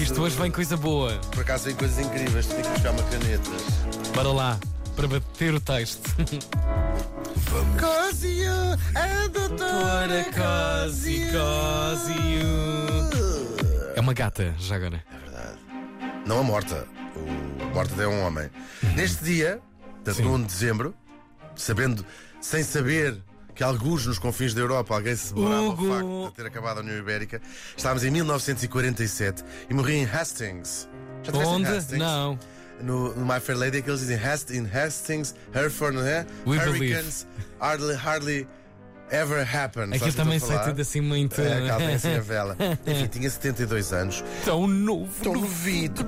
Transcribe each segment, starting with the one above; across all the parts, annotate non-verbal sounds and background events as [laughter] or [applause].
que isto hoje vem coisa boa. Por acaso vem coisas incríveis, tenho que buscar uma caneta. Bora lá, para bater o texto. Cosio, a doutora Cosi, Cosio. É uma gata, já agora. Não a morta. O morta é um homem. Neste dia, portanto, Sim. no 1 de dezembro, sabendo, sem saber que alguns nos confins da Europa alguém se demorava ao facto de ter acabado a União Ibérica, estávamos em 1947 e morri em Hastings. Já Onde? Hastings? Não. No, no My Fair Lady é que eles dizem Hast, in Hastings, Hereford, não é? We Hurricanes hardly, hardly ever happen. Que eu também sei tudo assim muito. É, tem assim a vela. [laughs] Enfim, tinha 72 anos. Tão novo. Tão novido.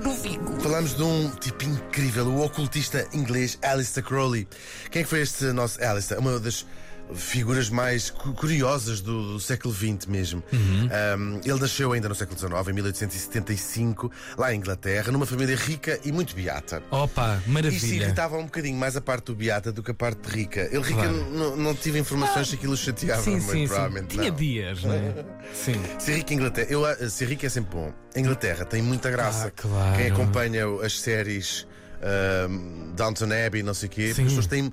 Falamos de um tipo incrível, o ocultista inglês Alistair Crowley. Quem é que foi este nosso Alistair? Uma das figuras mais cu- curiosas do, do século XX mesmo. Um, ele nasceu ainda no século XIX, em 1875, lá em Inglaterra, numa família rica e muito beata. Opa, Isto maravilha. irritava um bocadinho mais a parte do beata do que a parte rica. Ele rica Claro. não tive informações se aquilo o chateava Sim, muito, sim, sim. provavelmente Tinha não. dias, não é? [laughs] Sim. Ser rico em Inglaterra, eu, ah, ser rico é sempre bom. A Inglaterra tem muita graça. Ah, claro. Quem acompanha as séries Downton Abbey, não sei o quê, Sim. as pessoas têm.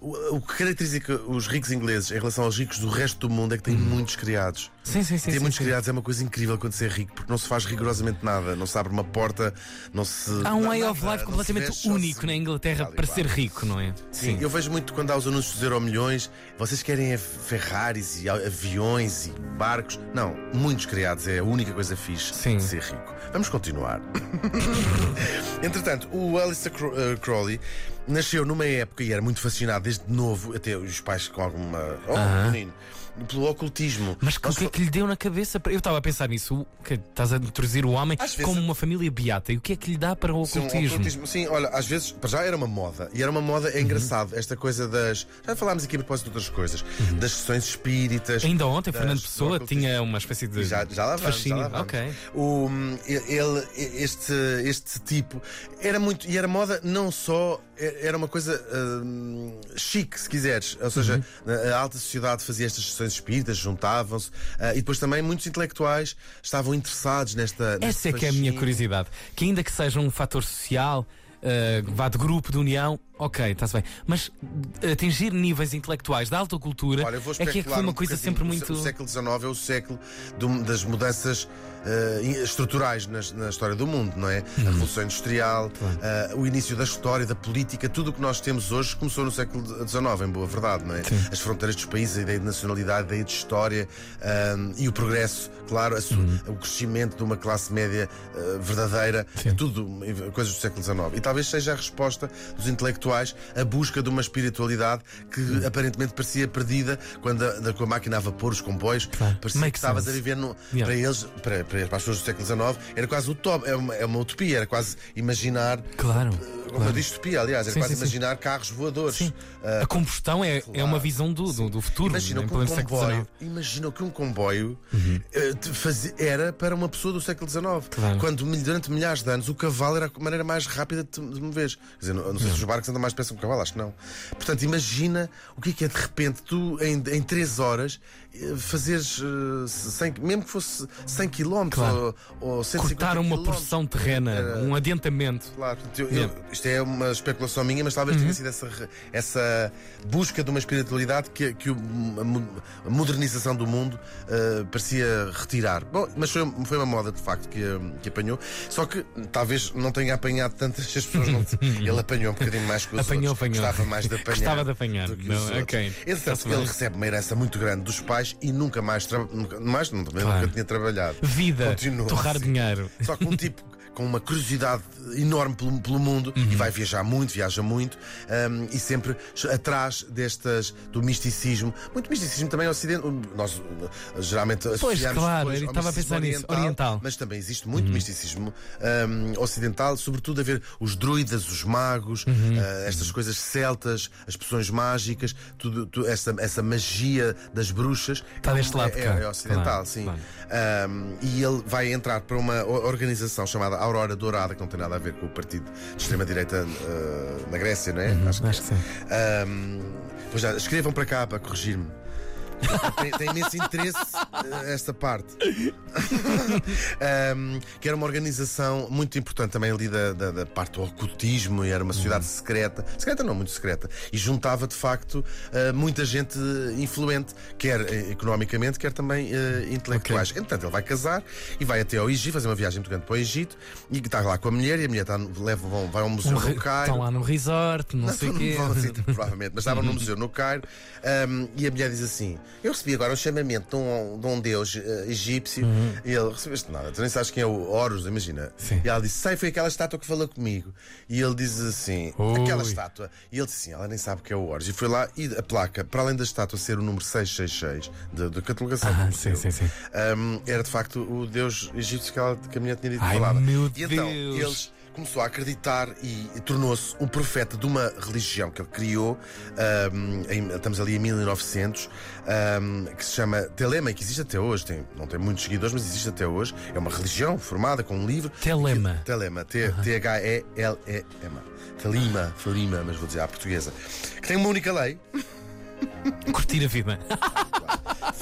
O, o que caracteriza os ricos ingleses em relação aos ricos do resto do mundo é que têm muitos criados. Sim, sim, sim. Ter sim, muitos sim. criados é uma coisa incrível quando se é rico, porque não se faz rigorosamente nada, não se abre uma porta, não se. Há um way of life completamente único na Inglaterra para ser rico, não é? Sim, eu vejo muito quando há os anúncios dos Euromilhões, vocês querem Ferraris e aviões e barcos. Não, muitos criados é a única coisa fixe Sim. de ser rico. Vamos continuar. [laughs] Entretanto, o Alistair eh, Crowley nasceu numa época e era muito fascinado desde novo, até os pais com alguma. Oh, Aham. menino, pelo ocultismo. Mas o Nós que é que lhe deu na cabeça? para- Eu estava a pensar nisso, o que estás a introduzir o homem Às vezes- como uma família beata. E o que é que lhe dá para o Sim, um ocultismo? ocultismo. Sim, olha, às vezes, para já era uma moda. E era uma moda, Uhum. é engraçado, esta coisa das. Já falámos aqui a propósito de outras coisas. Das sessões espíritas. Uhum. Ainda ontem, das- Fernando do Pessoa ocultismo. tinha uma espécie de Já, já lá vamos, já fascínio. lá vamos. Ok. O, ele, este, este tipo era muito. E era moda não só. Era uma coisa hum, chique, se quiseres. Ou seja, Uhum. a alta sociedade fazia estas sessões espíritas, juntavam-se. ah, e depois também muitos intelectuais estavam interessados nesta. Essa é que é a minha curiosidade. Que ainda que seja um fator social, uh, vá de grupo, de união, ok, está-se bem. Mas uh, atingir níveis intelectuais da alta cultura Olha, é que é que foi uma um coisa sempre muito. O século XIX é o século do- das mudanças eh, estruturais nas- na, história do mundo, não é? Uhum. A Revolução Industrial, eh, o início da história, da política, tudo o que nós temos hoje começou no século XIX, em boa verdade, não é? Sim. As fronteiras dos países, a ideia de nacionalidade, a ideia de história eh, e o progresso, claro, Uhum. o crescimento de uma classe média eh, verdadeira, Sim. tudo eh, coisas do século XIX. E talvez seja a resposta dos intelectuais a busca de uma espiritualidade que Uhum. aparentemente parecia perdida quando a, da- com a máquina a vapor, os comboios, Claro. parecia Make que estavas a viver no, Yeah. para eles, para, para, as pessoas do século XIX, era quase utop, é, uma, é uma utopia, era quase imaginar. Claro. Uma claro. distopia, aliás, era Sim, quase sim, sim. imaginar carros voadores. Sim. Ah, A combustão é, é uma visão do, do, do futuro. Imagina em que um comboio, XIX. imagina que um comboio Uhum. te fazia- era para uma pessoa do século XIX. Claro. Quando durante milhares de anos o cavalo era a maneira mais rápida de mover. Quer dizer, não, não sei se os barcos andam mais depressa que um cavalo, acho que não. Portanto, imagina o que é que é de repente tu, em, em 3 horas, eh, fazeres eh, 100, mesmo que fosse 100 km Claro. ou, ou 150 Cortar uma porção terrena, Era- um adiantamento. Claro, eu- eu- isto é uma especulação minha, mas talvez Uhum. tenha sido essa, essa busca de uma espiritualidade que, que a, mo- a modernização do mundo eh, parecia retirar. Bom, mas foi, foi uma moda de facto que, eh, que apanhou. Só que talvez não tenha apanhado tantas as pessoas. Não, [laughs] ele apanhou um bocadinho mais que os Apanhou, outros. apanhou. Gostava mais de apanhar. Gostava de apanhar. do que os Não, outros. ok. Entretanto, ele bem. recebe uma herança muito grande dos pais e nunca mais, nunca, mais não, Claro. nunca tinha trabalhado. Vida, Continua torrar assim. dinheiro. Só que um [laughs] tipo com uma curiosidade enorme pelo, pelo mundo Uhum. e vai viajar muito, viaja muito hum, e sempre atrás destas do misticismo. Muito misticismo também ocidente. Nós geralmente associamos claro, ao estava a pensar nisso, oriental. Mas também existe muito Uhum. misticismo hum, ocidental, sobretudo a ver os druidas, os magos, Uhum. uh, estas coisas celtas, as poções mágicas, tudo, tu- essa, essa magia das bruxas. Está deste lado é, cá. é ocidental, Claro, sim. claro. Um, e ele vai entrar para uma organização chamada Aurora Dourada, que não tem nada a ver com o partido de extrema-direita uh, na Grécia, não é? Uhum, Acho que acho que sim. Um, pois já, escrevam para cá para corrigir-me. tem, tem imenso interesse esta parte. [laughs] Um, que era uma organização muito importante também ali da, da, da parte do ocultismo e era uma sociedade secreta, secreta não, muito secreta, e juntava de facto uh, muita gente influente, quer uh, economicamente, quer também uh, intelectuais. Ok. Entretanto, ele vai casar e vai até ao Egito, fazer uma viagem muito grande para o Egito e está lá com a mulher e a mulher está, leva, vão, vai ao museu Um no Cairo. Estão lá no resort, não, sei o quê. Vão assim, [laughs] provavelmente, mas estavam no museu no Cairo um, e a mulher diz assim: Eu recebi agora um chamamento de um, de um deus eh, egípcio e ele recebeste nada, tu nem sabes quem é o Horus, imagina. Sim. E ela disse: Sei, foi aquela estátua que falou comigo. E ele diz assim: Ui. Aquela estátua. E ele disse assim: Ela nem sabe o que é o Horus. E foi lá e a placa, para além da estátua ser o número 666 da catalogação Ah, do sim, museu, sim, sim. um, era de facto o deus egípcio que, ela, que a mulher tinha dito que Ai, falava. meu e então Deus. eles começou a acreditar e, tornou-se um profeta de uma religião que ele criou. um, em- estamos ali em 1900, um, que se chama Telema e que existe até hoje. Tem, não tem muitos seguidores, mas existe até hoje. É uma religião formada com um livro. Telema. Que- Telema, T-H-E-L-E-M. Telima, Florima, mas vou dizer à portuguesa. Que tem uma única lei. Curtir a vida. [laughs]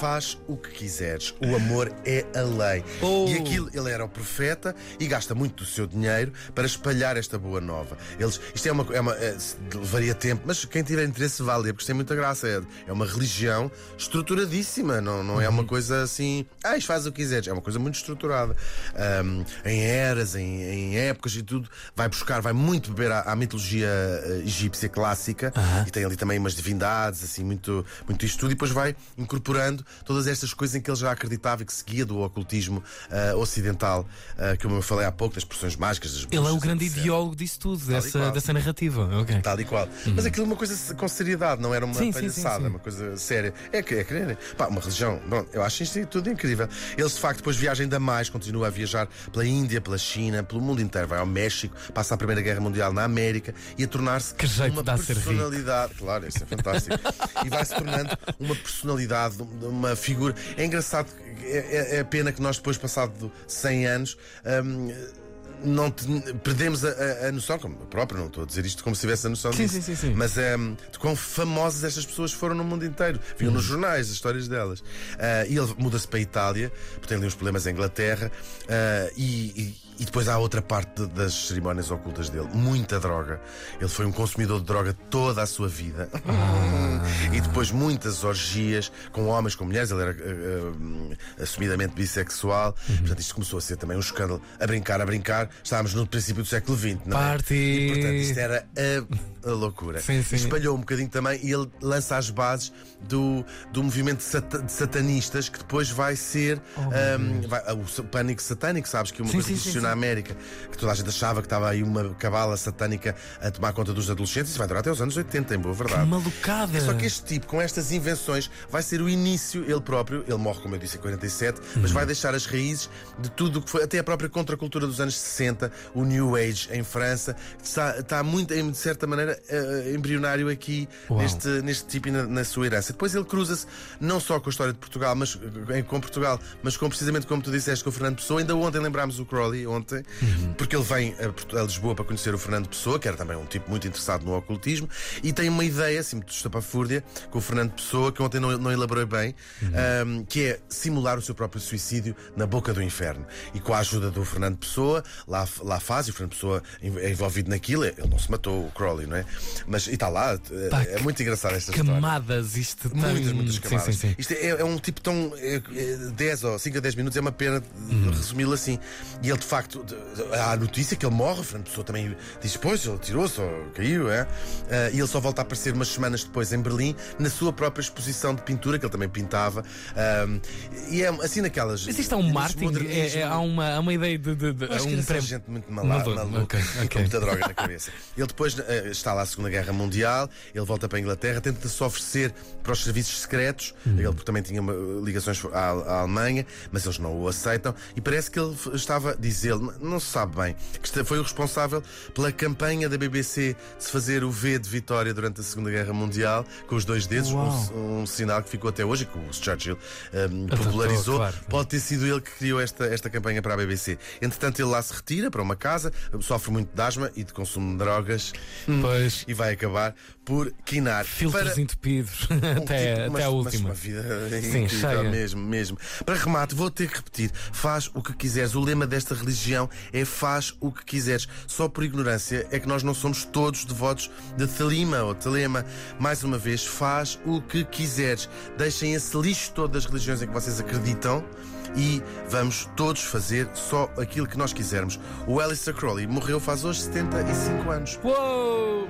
Faz o que quiseres. O amor é a lei. Oh. E aquilo, ele era o profeta e gasta muito do seu dinheiro para espalhar esta boa nova. Eles, isto é uma, é uma é, levaria tempo, mas quem tiver interesse vale, porque isto tem muita graça. É, é uma religião estruturadíssima, não, não é Uhum. uma coisa assim, ah, isto faz o que quiseres. É uma coisa muito estruturada. Ahm, em eras, em, em épocas e tudo, vai buscar, vai muito beber à, à mitologia eh, egípcia clássica e tem ali também umas divindades, assim, muito, muito isto tudo, e depois vai incorporando todas estas coisas em que ele já acreditava e que seguia do ocultismo ah, ocidental, ah, que eu falei há pouco, das expressões mágicas. Das Ele é o bruxas, grande etc. ideólogo disso tudo, dessa, dessa narrativa. Ok. Tal e qual. Mas aquilo é uma coisa com seriedade, não era uma Sim, palhaçada, sim, sim. uma coisa séria. É que é querer. Pá, uma religião. Bom, eu acho isto tudo incrível. Eles de facto depois viajam ainda mais, continua a viajar pela Índia, pela China, pelo mundo inteiro. Vai ao México, passa a Primeira Guerra Mundial na América e a tornar-se uma personalidade. Claro, isso é fantástico. [laughs] e vai se tornando uma personalidade, uma figura. É engraçado, é, é- é pena que nós depois, passado 100 anos, hum, não te- perdemos a, a- a noção, como eu próprio, não estou a dizer isto como se tivesse a noção Sim, disso, sim, sim, sim. mas hum, de quão famosas estas pessoas foram no mundo inteiro. Viam Uhum. nos jornais as histórias delas. Ah, e ele muda-se para a Itália, porque tem ali uns problemas em Inglaterra, ah, e, e- e depois há outra parte de- das cerimónias ocultas dele. Muita droga. Ele foi um consumidor de droga toda a sua vida. Ah. [laughs] e depois muitas orgias com homens, com mulheres. Ele era ah, assumidamente bissexual. Uhum. Portanto, isto começou a ser também um escândalo. A brincar, a brincar. Estávamos no princípio do século XX, não é? Party. E, portanto, isto era a, a loucura. Sim, sim. Espalhou um bocadinho também e ele lança as bases do, do movimento sata- de satanistas que depois vai ser ahm, vai- o pânico satânico, sabes? Que é uma Oh, Sim, coisa sim, na. América, que toda a gente achava que estava aí uma cabala satânica a tomar conta dos adolescentes. Isso vai durar até os anos 80, em boa Que verdade. malucada. Só que este tipo, com estas invenções, vai ser o início, ele próprio, ele morre, como eu disse, em 47, Uhum. mas vai deixar as raízes de tudo o que foi, até a própria contracultura dos anos 60, o New Age em França, que está, está muito, de certa maneira, eh, embrionário aqui Uau. neste, neste tipo e na, na sua herança. Depois ele cruza-se não só com a história de Portugal, mas eh, com Portugal, mas com precisamente como tu disseste, com o Fernando Pessoa. Ainda ontem lembrámos o Crowley, ontem, porque ele vem a, Lisboa para conhecer o Fernando Pessoa, que era também um tipo muito interessado no ocultismo, e tem uma ideia, assim, muito estapafúrdia, com o Fernando Pessoa, que ontem não, não elaborei bem, ahm, que é simular o seu próprio suicídio na boca do inferno. E com a ajuda do Fernando Pessoa, lá, lá faz, e o Fernando Pessoa é envolvido naquilo, ele não se matou, o Crowley, não é? Mas, e está lá, é, Pá, é muito engraçada esta história. Camadas, isto tem. Muitas, muitas Sim, camadas. sim, sim. Isto é, é um tipo tão. É, é 10 ou 5 a 10 minutos, é uma pena de- Uhum. resumi-lo assim. E ele, de facto, de- há a notícia que ele morre. A Fernando Pessoa também diz: Pois, ele tirou-se ou caiu, é? Ah, e ele só volta a aparecer umas semanas depois em Berlim, na sua própria exposição de pintura, que ele também pintava. Ah, e é assim naquelas. Mas isto é um marketing? É, é- há, uma, há uma ideia de. de, de acho que um só prémio- gente muito mala, Maluco, maluca ok, e com muita droga na [laughs] cabeça. Ele depois eh, está lá a Segunda Guerra Mundial, ele volta para a Inglaterra, tenta-se oferecer para os serviços secretos, Uhum. ele também tinha ligações à, à Alemanha, mas eles não o aceitam, e parece que ele estava, diz ele, não se sabe bem, que foi o responsável pela campanha da BBC de se fazer o V de Vitória durante a Segunda Guerra Mundial, com os dois dedos, um, um sinal que ficou até hoje, e que o Churchill eh, Adotou, popularizou. claro. Pode ter sido ele que criou esta, esta campanha para a BBC. Entretanto, ele lá se se retira para uma casa, sofre muito de asma e de consumo de drogas Pois. e vai acabar por quinar. Filtros Para- entupidos [laughs] até, tipo- até mas- a mas última. uma vida Sim, cheia. mesmo, mesmo. Para remate, vou ter que repetir: faz o que quiseres. O lema desta religião é faz o que quiseres. Só por ignorância é que nós não somos todos devotos de Talima ou Talema. Mais uma vez, faz o que quiseres. Deixem esse lixo todo das religiões em que vocês acreditam. E vamos todos fazer só aquilo que nós quisermos. O Alistair Crowley morreu faz hoje 75 anos. Uou!